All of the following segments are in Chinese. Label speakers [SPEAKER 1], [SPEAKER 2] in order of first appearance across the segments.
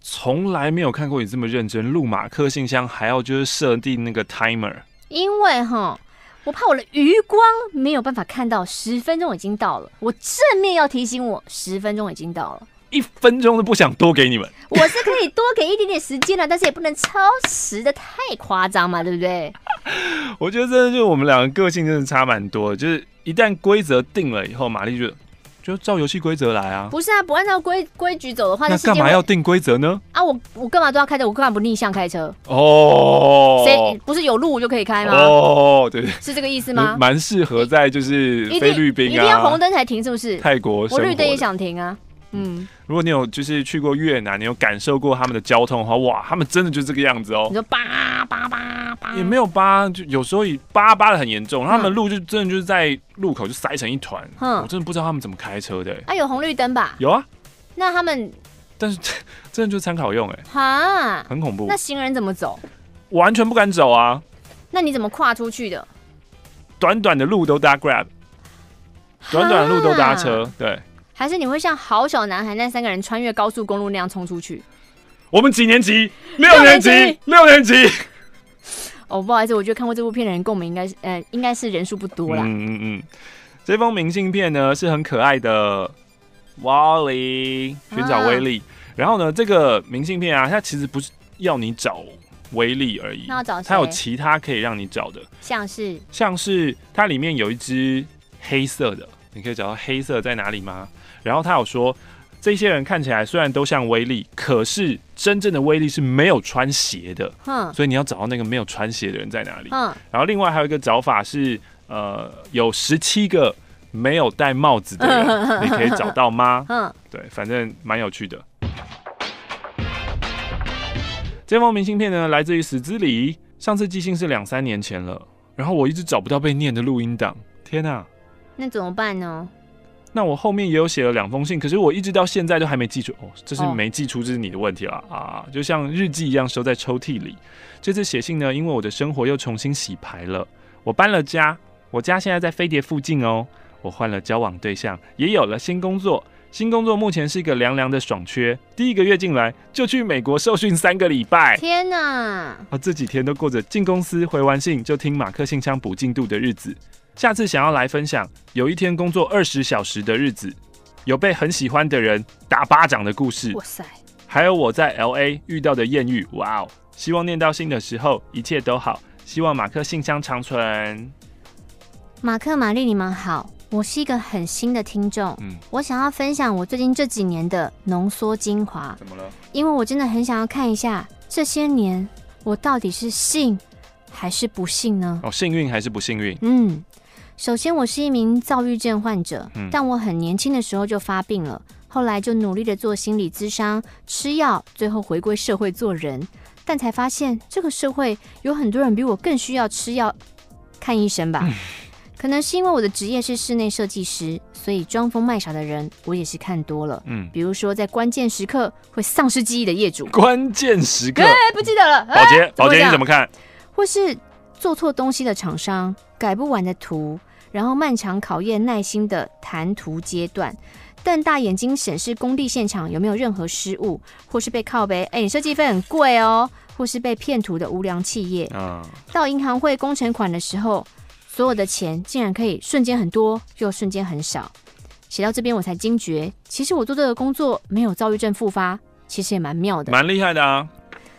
[SPEAKER 1] 从来没有看过你这么认真录马克信箱，还要就是设定那个 timer。
[SPEAKER 2] 因为哈，我怕我的余光没有办法看到十分钟已经到了，我正面要提醒我十分钟已经到了，
[SPEAKER 1] 一分钟都不想多给你们。
[SPEAKER 2] 我是可以多给一点点时间的，但是也不能超时的太夸张嘛，对不对？
[SPEAKER 1] 我觉得真的就是我们两个个性真的差蛮多的，就是一旦规则定了以后，玛丽就。就照游戏规则来啊！
[SPEAKER 2] 不是啊，不按照规规矩走的话，
[SPEAKER 1] 那干嘛要定规则呢？
[SPEAKER 2] 啊，我我干嘛都要开车？我干嘛不逆向开车？
[SPEAKER 1] 哦，
[SPEAKER 2] 谁不是有路我就可以开吗？
[SPEAKER 1] 哦，对，
[SPEAKER 2] 是这个意思吗？
[SPEAKER 1] 蛮适合在就是菲律宾啊，
[SPEAKER 2] 一定要红灯才停，是不是？
[SPEAKER 1] 泰国，我
[SPEAKER 2] 绿灯也想停啊。嗯，
[SPEAKER 1] 如果你有就是去过越南，你有感受过他们的交通的话，哇，他们真的就这个样子哦。
[SPEAKER 2] 你说叭叭叭叭，
[SPEAKER 1] 也没有叭，就有时候以叭叭的很严重，他们路就真的就是在路口就塞成一团。嗯，我真的不知道他们怎么开车的。
[SPEAKER 2] 啊，有红绿灯吧？
[SPEAKER 1] 有啊。
[SPEAKER 2] 那他们，
[SPEAKER 1] 但是 真的就参考用哎。
[SPEAKER 2] 哈，
[SPEAKER 1] 很恐怖。
[SPEAKER 2] 那行人怎么走？
[SPEAKER 1] 完全不敢走啊。
[SPEAKER 2] 那你怎么跨出去的？
[SPEAKER 1] 短短的路都搭 Grab，短短的路都搭车，对。
[SPEAKER 2] 还是你会像好小男孩那三个人穿越高速公路那样冲出去？
[SPEAKER 1] 我们几年级？六年级，六年级。
[SPEAKER 2] 哦，不好意思，我觉得看过这部片的人跟我们应该是呃，应该是人数不多啦。
[SPEAKER 1] 嗯嗯嗯。这封明信片呢是很可爱的，Wally 寻找威力。啊、然后呢，这个明信片啊，它其实不是要你找威力而已，
[SPEAKER 2] 那要找？
[SPEAKER 1] 它有其他可以让你找的，
[SPEAKER 2] 像是
[SPEAKER 1] 像是它里面有一只黑色的，你可以找到黑色在哪里吗？然后他有说，这些人看起来虽然都像威力，可是真正的威力是没有穿鞋的。嗯，所以你要找到那个没有穿鞋的人在哪里。嗯，然后另外还有一个找法是，呃，有十七个没有戴帽子的人，你可以找到吗？嗯，对，反正蛮有趣的。这封明信片呢，来自于史之里，上次寄信是两三年前了，然后我一直找不到被念的录音档。天哪，
[SPEAKER 2] 那怎么办呢？
[SPEAKER 1] 那我后面也有写了两封信，可是我一直到现在都还没寄出。哦，这是没寄出，这是你的问题了啊！就像日记一样收在抽屉里。这次写信呢，因为我的生活又重新洗牌了。我搬了家，我家现在在飞碟附近哦。我换了交往对象，也有了新工作。新工作目前是一个凉凉的爽缺，第一个月进来就去美国受训三个礼拜。
[SPEAKER 2] 天哪！
[SPEAKER 1] 啊，这几天都过着进公司回完信就听马克信箱补进度的日子。下次想要来分享，有一天工作二十小时的日子，有被很喜欢的人打巴掌的故事。哇塞！还有我在 LA 遇到的艳遇。哇哦！希望念到信的时候一切都好。希望马克信箱长存。
[SPEAKER 2] 马克、玛丽，你们好，我是一个很新的听众。嗯，我想要分享我最近这几年的浓缩精华。
[SPEAKER 1] 怎么了？
[SPEAKER 2] 因为我真的很想要看一下这些年我到底是幸还是不幸呢？
[SPEAKER 1] 哦，幸运还是不幸运？
[SPEAKER 2] 嗯。首先，我是一名躁郁症患者，嗯、但我很年轻的时候就发病了，后来就努力的做心理咨商、吃药，最后回归社会做人，但才发现这个社会有很多人比我更需要吃药、看医生吧。嗯、可能是因为我的职业是室内设计师，所以装疯卖傻的人我也是看多了。嗯，比如说在关键时刻会丧失记忆的业主，
[SPEAKER 1] 关键时刻，
[SPEAKER 2] 哎，不记得了。
[SPEAKER 1] 保洁，保洁，你怎么看？
[SPEAKER 2] 或是做错东西的厂商，改不完的图。然后漫长考验耐心的谈图阶段，瞪大眼睛审视工地现场有没有任何失误，或是被靠背，哎，你设计费很贵哦，或是被骗图的无良企业。嗯，到银行汇工程款的时候，所有的钱竟然可以瞬间很多，又瞬间很少。写到这边我才惊觉，其实我做这个工作没有躁郁症复发，其实也蛮妙的，
[SPEAKER 1] 蛮厉害的啊。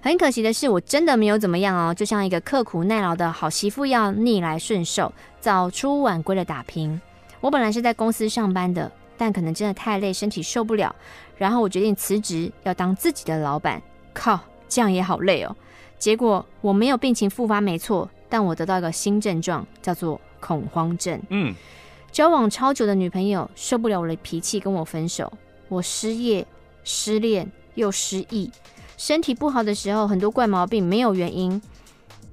[SPEAKER 2] 很可惜的是，我真的没有怎么样哦，就像一个刻苦耐劳的好媳妇一样逆来顺受，早出晚归的打拼。我本来是在公司上班的，但可能真的太累，身体受不了，然后我决定辞职，要当自己的老板。靠，这样也好累哦。结果我没有病情复发，没错，但我得到一个新症状，叫做恐慌症。嗯，交往超久的女朋友受不了我的脾气，跟我分手。我失业、失恋又失忆。身体不好的时候，很多怪毛病没有原因，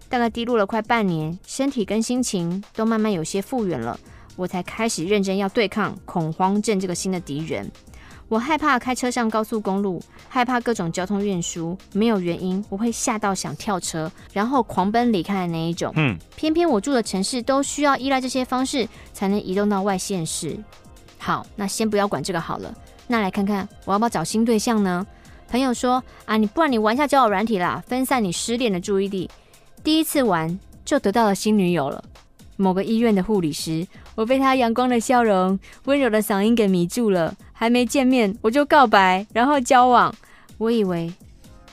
[SPEAKER 2] 大概低落了快半年，身体跟心情都慢慢有些复原了，我才开始认真要对抗恐慌症这个新的敌人。我害怕开车上高速公路，害怕各种交通运输，没有原因，我会吓到想跳车，然后狂奔离开的那一种。嗯，偏偏我住的城市都需要依赖这些方式才能移动到外县市。好，那先不要管这个好了。那来看看我要不要找新对象呢？朋友说啊，你不然你玩一下交友软体啦，分散你失恋的注意力。第一次玩就得到了新女友了，某个医院的护理师，我被他阳光的笑容、温柔的嗓音给迷住了。还没见面我就告白，然后交往。我以为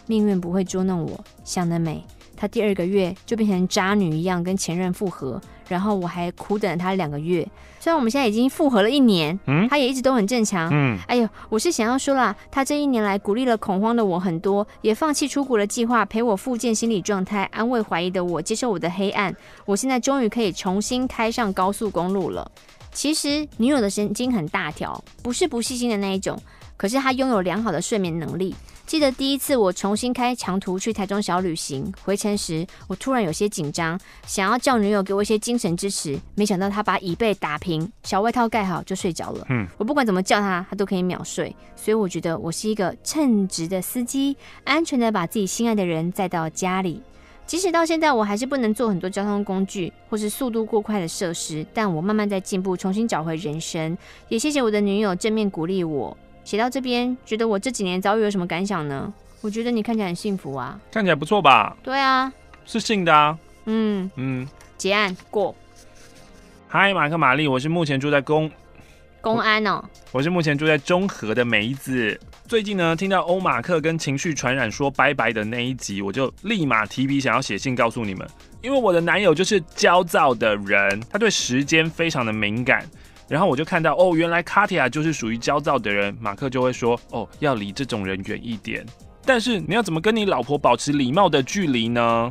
[SPEAKER 2] 命运不会捉弄我，想得美。他第二个月就变成渣女一样跟前任复合，然后我还苦等了他两个月。虽然我们现在已经复合了一年，嗯，他也一直都很正常，嗯。哎呦，我是想要说啦，他这一年来鼓励了恐慌的我很多，也放弃出国的计划，陪我复健心理状态，安慰怀疑的我，接受我的黑暗。我现在终于可以重新开上高速公路了。其实女友的神经很大条，不是不细心的那一种，可是她拥有良好的睡眠能力。记得第一次我重新开长途去台中小旅行，回程时我突然有些紧张，想要叫女友给我一些精神支持，没想到她把椅背打平，小外套盖好就睡着了。嗯，我不管怎么叫她，她都可以秒睡，所以我觉得我是一个称职的司机，安全的把自己心爱的人载到家里。即使到现在我还是不能做很多交通工具或是速度过快的设施，但我慢慢在进步，重新找回人生。也谢谢我的女友正面鼓励我。写到这边，觉得我这几年遭遇有什么感想呢？我觉得你看起来很幸福啊，
[SPEAKER 1] 看起来不错吧？
[SPEAKER 2] 对啊，
[SPEAKER 1] 是信的啊。
[SPEAKER 2] 嗯嗯，结案过。
[SPEAKER 1] 嗨，马克玛丽，我是目前住在公
[SPEAKER 2] 公安哦。
[SPEAKER 1] 我是目前住在中和的梅子。最近呢，听到欧马克跟情绪传染说拜拜的那一集，我就立马提笔想要写信告诉你们，因为我的男友就是焦躁的人，他对时间非常的敏感。然后我就看到哦，原来卡提亚就是属于焦躁的人，马克就会说哦，要离这种人远一点。但是你要怎么跟你老婆保持礼貌的距离呢？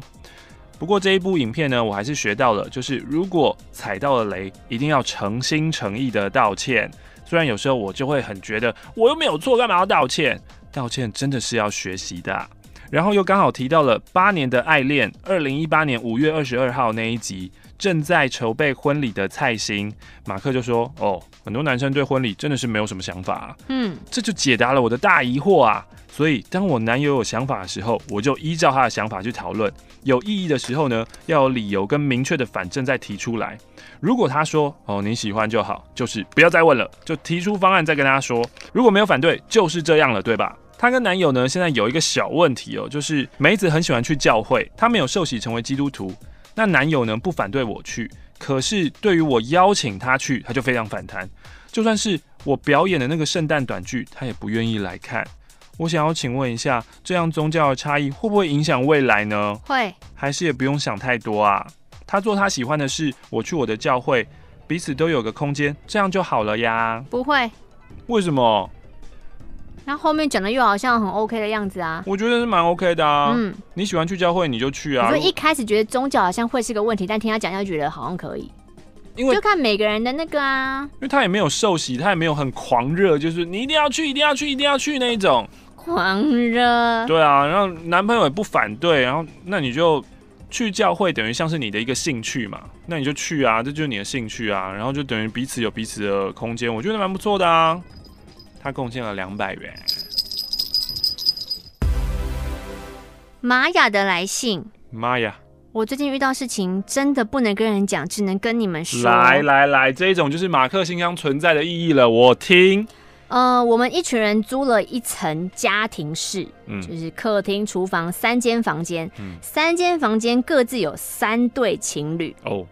[SPEAKER 1] 不过这一部影片呢，我还是学到了，就是如果踩到了雷，一定要诚心诚意的道歉。虽然有时候我就会很觉得我又没有错，干嘛要道歉？道歉真的是要学习的。然后又刚好提到了八年的爱恋，二零一八年五月二十二号那一集。正在筹备婚礼的蔡欣，马克就说：“哦，很多男生对婚礼真的是没有什么想法啊。”嗯，这就解答了我的大疑惑啊。所以，当我男友有想法的时候，我就依照他的想法去讨论。有异议的时候呢，要有理由跟明确的反证再提出来。如果他说：“哦，你喜欢就好，就是不要再问了，就提出方案再跟他说。”如果没有反对，就是这样了，对吧？他跟男友呢，现在有一个小问题哦，就是梅子很喜欢去教会，他没有受洗成为基督徒。那男友呢，不反对我去，可是对于我邀请他去，他就非常反弹。就算是我表演的那个圣诞短剧，他也不愿意来看。我想要请问一下，这样宗教的差异会不会影响未来呢？
[SPEAKER 2] 会，
[SPEAKER 1] 还是也不用想太多啊？他做他喜欢的事，我去我的教会，彼此都有个空间，这样就好了呀。
[SPEAKER 2] 不会，
[SPEAKER 1] 为什么？
[SPEAKER 2] 那后面讲的又好像很 OK 的样子啊，
[SPEAKER 1] 我觉得是蛮 OK 的啊。嗯，你喜欢去教会你就去啊。
[SPEAKER 2] 所以一开始觉得宗教好像会是个问题，但听他讲又觉得好像可以。因为就看每个人的那个啊。
[SPEAKER 1] 因为他也没有受洗，他也没有很狂热，就是你一定要去，一定要去，一定要去那一种。
[SPEAKER 2] 狂热。
[SPEAKER 1] 对啊，然后男朋友也不反对，然后那你就去教会，等于像是你的一个兴趣嘛，那你就去啊，这就是你的兴趣啊，然后就等于彼此有彼此的空间，我觉得蛮不错的啊。他贡献了两百元。
[SPEAKER 2] 玛雅的来信。
[SPEAKER 1] 玛雅！
[SPEAKER 2] 我最近遇到事情，真的不能跟人讲，只能跟你们说。
[SPEAKER 1] 来来来，这一种就是马克信箱存在的意义了。我听。
[SPEAKER 2] 呃，我们一群人租了一层家庭室，嗯，就是客厅、厨房三间房间，嗯，三间房间各自有三对情侣。哦，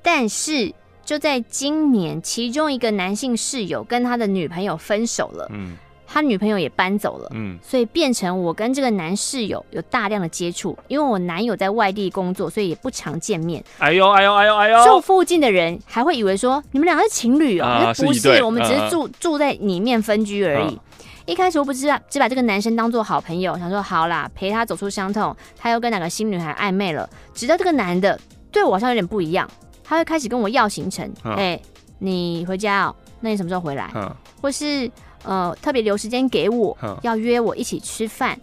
[SPEAKER 2] 但是。就在今年，其中一个男性室友跟他的女朋友分手了，嗯，他女朋友也搬走了，嗯，所以变成我跟这个男室友有大量的接触，因为我男友在外地工作，所以也不常见面。
[SPEAKER 1] 哎呦哎呦哎呦哎呦！
[SPEAKER 2] 住附近的人还会以为说你们两个是情侣哦、喔，啊、不是，是我们只是住、啊、住在里面分居而已。啊、一开始我不知道，只把这个男生当做好朋友，想说好啦，陪他走出伤痛。他又跟哪个新女孩暧昧了，直到这个男的对我好像有点不一样。他会开始跟我要行程，哎、嗯欸，你回家哦？那你什么时候回来？嗯、或是呃，特别留时间给我，嗯、要约我一起吃饭。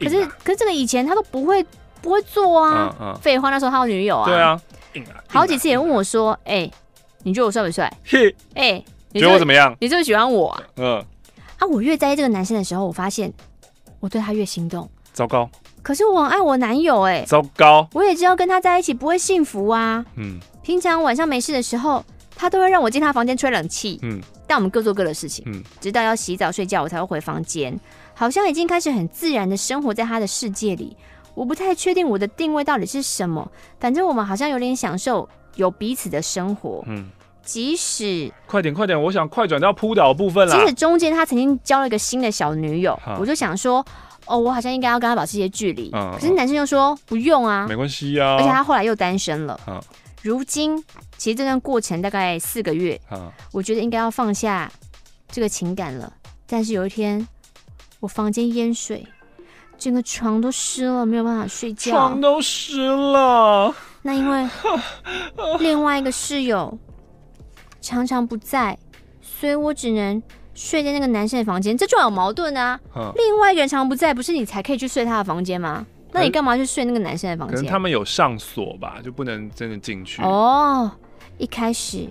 [SPEAKER 2] 可是可是这个以前他都不会不会做啊。废、话，那时候他有女友啊。
[SPEAKER 1] 对啊。
[SPEAKER 2] 好几次也问我说，哎、欸，你觉得我帅不帅？嘿，哎，
[SPEAKER 1] 觉得我怎么样？
[SPEAKER 2] 你是不是喜欢我啊？嗯。啊，我越在意这个男生的时候，我发现我对他越心动。
[SPEAKER 1] 糟糕。
[SPEAKER 2] 可是我很爱我男友、欸，哎。
[SPEAKER 1] 糟糕。
[SPEAKER 2] 我也知道跟他在一起不会幸福啊。嗯。平常晚上没事的时候，他都会让我进他房间吹冷气。嗯，但我们各做各的事情。
[SPEAKER 1] 嗯，
[SPEAKER 2] 直到要洗澡睡觉，我才会回房间，好像已经开始很自然的生活在他的世界里。我不太确定我的定位到底是什么，反正我们好像有点享受有彼此的生活。
[SPEAKER 1] 嗯，
[SPEAKER 2] 即使
[SPEAKER 1] 快点快点，我想快转到扑倒部分了。
[SPEAKER 2] 即使中间他曾经交了一个新的小女友，我就想说，哦，我好像应该要跟他保持一些距离。
[SPEAKER 1] 嗯，
[SPEAKER 2] 可是男生又说不用啊，
[SPEAKER 1] 没关系啊，
[SPEAKER 2] 而且他后来又单身了。
[SPEAKER 1] 嗯
[SPEAKER 2] 如今，其实这段过程大概四个月，
[SPEAKER 1] 啊，
[SPEAKER 2] 我觉得应该要放下这个情感了。但是有一天，我房间淹水，整个床都湿了，没有办法睡觉。
[SPEAKER 1] 床都湿了。
[SPEAKER 2] 那因为 另外一个室友常常不在，所以我只能睡在那个男生的房间。这就有矛盾啊！
[SPEAKER 1] 嗯
[SPEAKER 2] 另外一个人常常不在，不是你才可以去睡他的房间吗？那你干嘛去睡那个男生的房间？
[SPEAKER 1] 可能他们有上锁吧，就不能真的进去。
[SPEAKER 2] 哦，一开始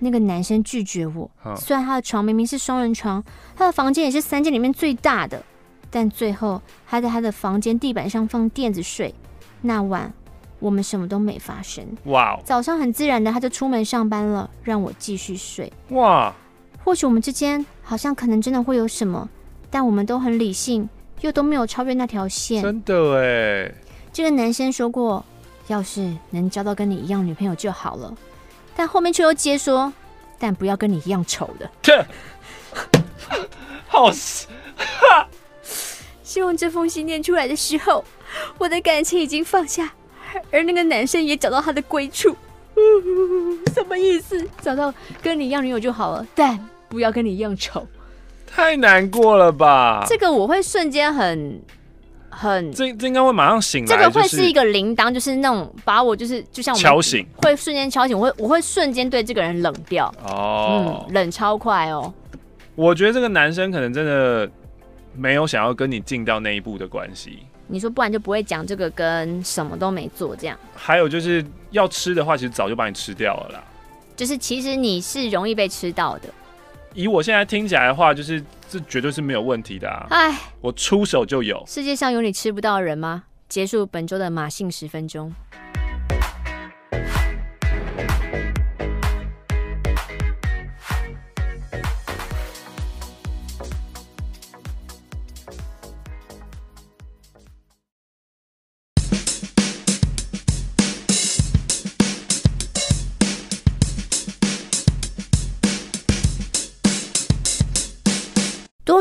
[SPEAKER 2] 那个男生拒绝我，
[SPEAKER 1] 嗯
[SPEAKER 2] 虽然他的床明明是双人床，他的房间也是三间里面最大的，但最后他在他的房间地板上放垫子睡。那晚我们什么都没发生。
[SPEAKER 1] 哇哦
[SPEAKER 2] 早上很自然的他就出门上班了，让我继续睡。
[SPEAKER 1] 哇，
[SPEAKER 2] 或许我们之间好像可能真的会有什么，但我们都很理性，又都没有超越那条线。
[SPEAKER 1] 真的哎，
[SPEAKER 2] 这个男生说过，要是能交到跟你一样女朋友就好了，但后面却又接说，但不要跟你一样丑的。
[SPEAKER 1] 切，好
[SPEAKER 2] 希望这封信念出来的时候，我的感情已经放下，而那个男生也找到他的归处。什么意思？找到跟你一样女友就好了，但不要跟你一样丑。
[SPEAKER 1] 太难过了吧？
[SPEAKER 2] 这个我会瞬间很很，
[SPEAKER 1] 这这应该会马上醒
[SPEAKER 2] 来，这个
[SPEAKER 1] 会是
[SPEAKER 2] 一个铃铛，就是那种把我就是就像我
[SPEAKER 1] 敲醒，
[SPEAKER 2] 会瞬间敲醒，我会我会瞬间对这个人冷掉，
[SPEAKER 1] 哦。
[SPEAKER 2] 嗯，冷超快哦。
[SPEAKER 1] 我觉得这个男生可能真的没有想要跟你进到那一步的关系。
[SPEAKER 2] 你说不然就不会讲这个，跟什么都没做这样。
[SPEAKER 1] 还有就是要吃的话，其实早就把你吃掉了啦。
[SPEAKER 2] 就是其实你是容易被吃到的。
[SPEAKER 1] 以我现在听起来的话，就是这绝对是没有问题的啊！
[SPEAKER 2] 哎，
[SPEAKER 1] 我出手就有。
[SPEAKER 2] 世界上有你吃不到的人吗？结束本周的马信十分钟。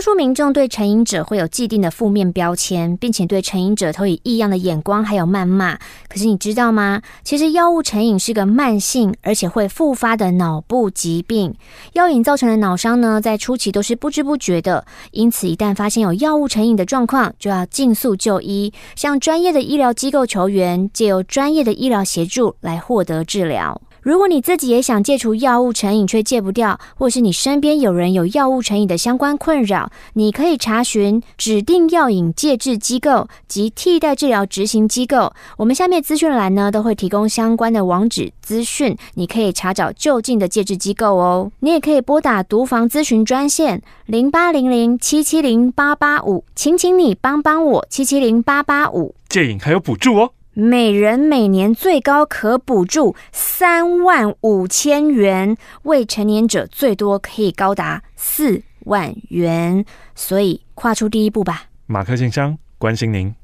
[SPEAKER 2] 数民众对成瘾者会有既定的负面标签，并且对成瘾者投以异样的眼光，还有谩骂。可是你知道吗？其实药物成瘾是个慢性而且会复发的脑部疾病。药瘾造成的脑伤呢，在初期都是不知不觉的，因此一旦发现有药物成瘾的状况，就要尽速就医，向专业的医疗机构求援，借由专业的医疗协助来获得治疗。如果你自己也想戒除药物成瘾却戒不掉，或是你身边有人有药物成瘾的相关困扰，你可以查询指定药瘾戒治机构及替代治疗执行机构。我们下面资讯栏呢都会提供相关的网址资讯，你可以查找就近的戒治机构哦。你也可以拨打毒防咨询专线零八零零七七零八八五，请请你帮帮我七七零八八五。
[SPEAKER 1] 戒瘾还有补助哦。
[SPEAKER 2] 每人每年最高可补助三万五千元，未成年者最多可以高达四万元，所以跨出第一步吧。
[SPEAKER 1] 马克信箱关心您。